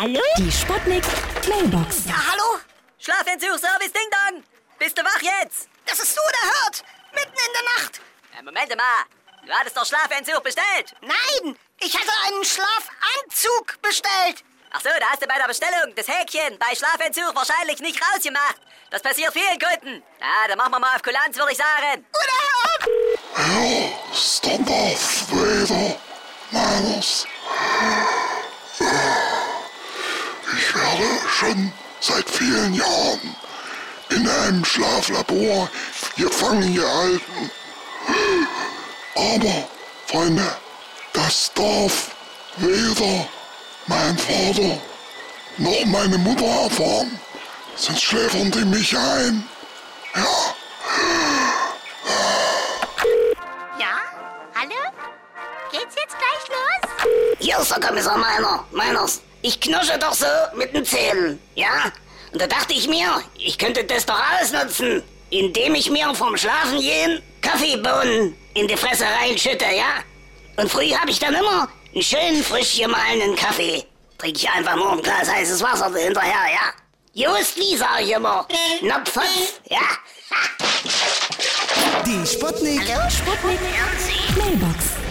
Hallo? Die Sputnik Mailbox. Ja, hallo? Schlafentzug, Service, Ding Dong! Bist du wach jetzt? Das ist du, der hört. Mitten in der Nacht. Äh, Moment mal. Du hattest doch Schlafentzug bestellt. Nein, ich hatte einen Schlafanzug bestellt. Ach so, da hast du bei der Bestellung das Häkchen bei Schlafentzug wahrscheinlich nicht rausgemacht. Das passiert vielen Kunden. Ja, dann machen wir mal auf Kulanz, würde ich sagen. Unerhört. Standaff wieder meines. Ich werde schon seit vielen Jahren in einem Schlaflabor gefangen gehalten. Aber, Freunde, das darf weder mein Vater noch meine Mutter erfahren. Sonst schläfern die mich ein. Ja. Ja? Hallo? Geht's jetzt gleich los? Hier ist der Kommissar Meiner. Meiners. Ich knusche doch so mit den Zähnen. Ja? Und da dachte ich mir, ich könnte das doch ausnutzen, indem ich mir vom Schlafengehen Kaffeebohnen in die Fresse reinschütte, ja? Und früh habe ich dann immer einen schönen frisch gemahlenen Kaffee. Trinke ich einfach nur ein Glas heißes Wasser hinterher, ja? Just wie sag ich immer. Napfopf, ja? Die Sputnik. Sputnik Mailbox.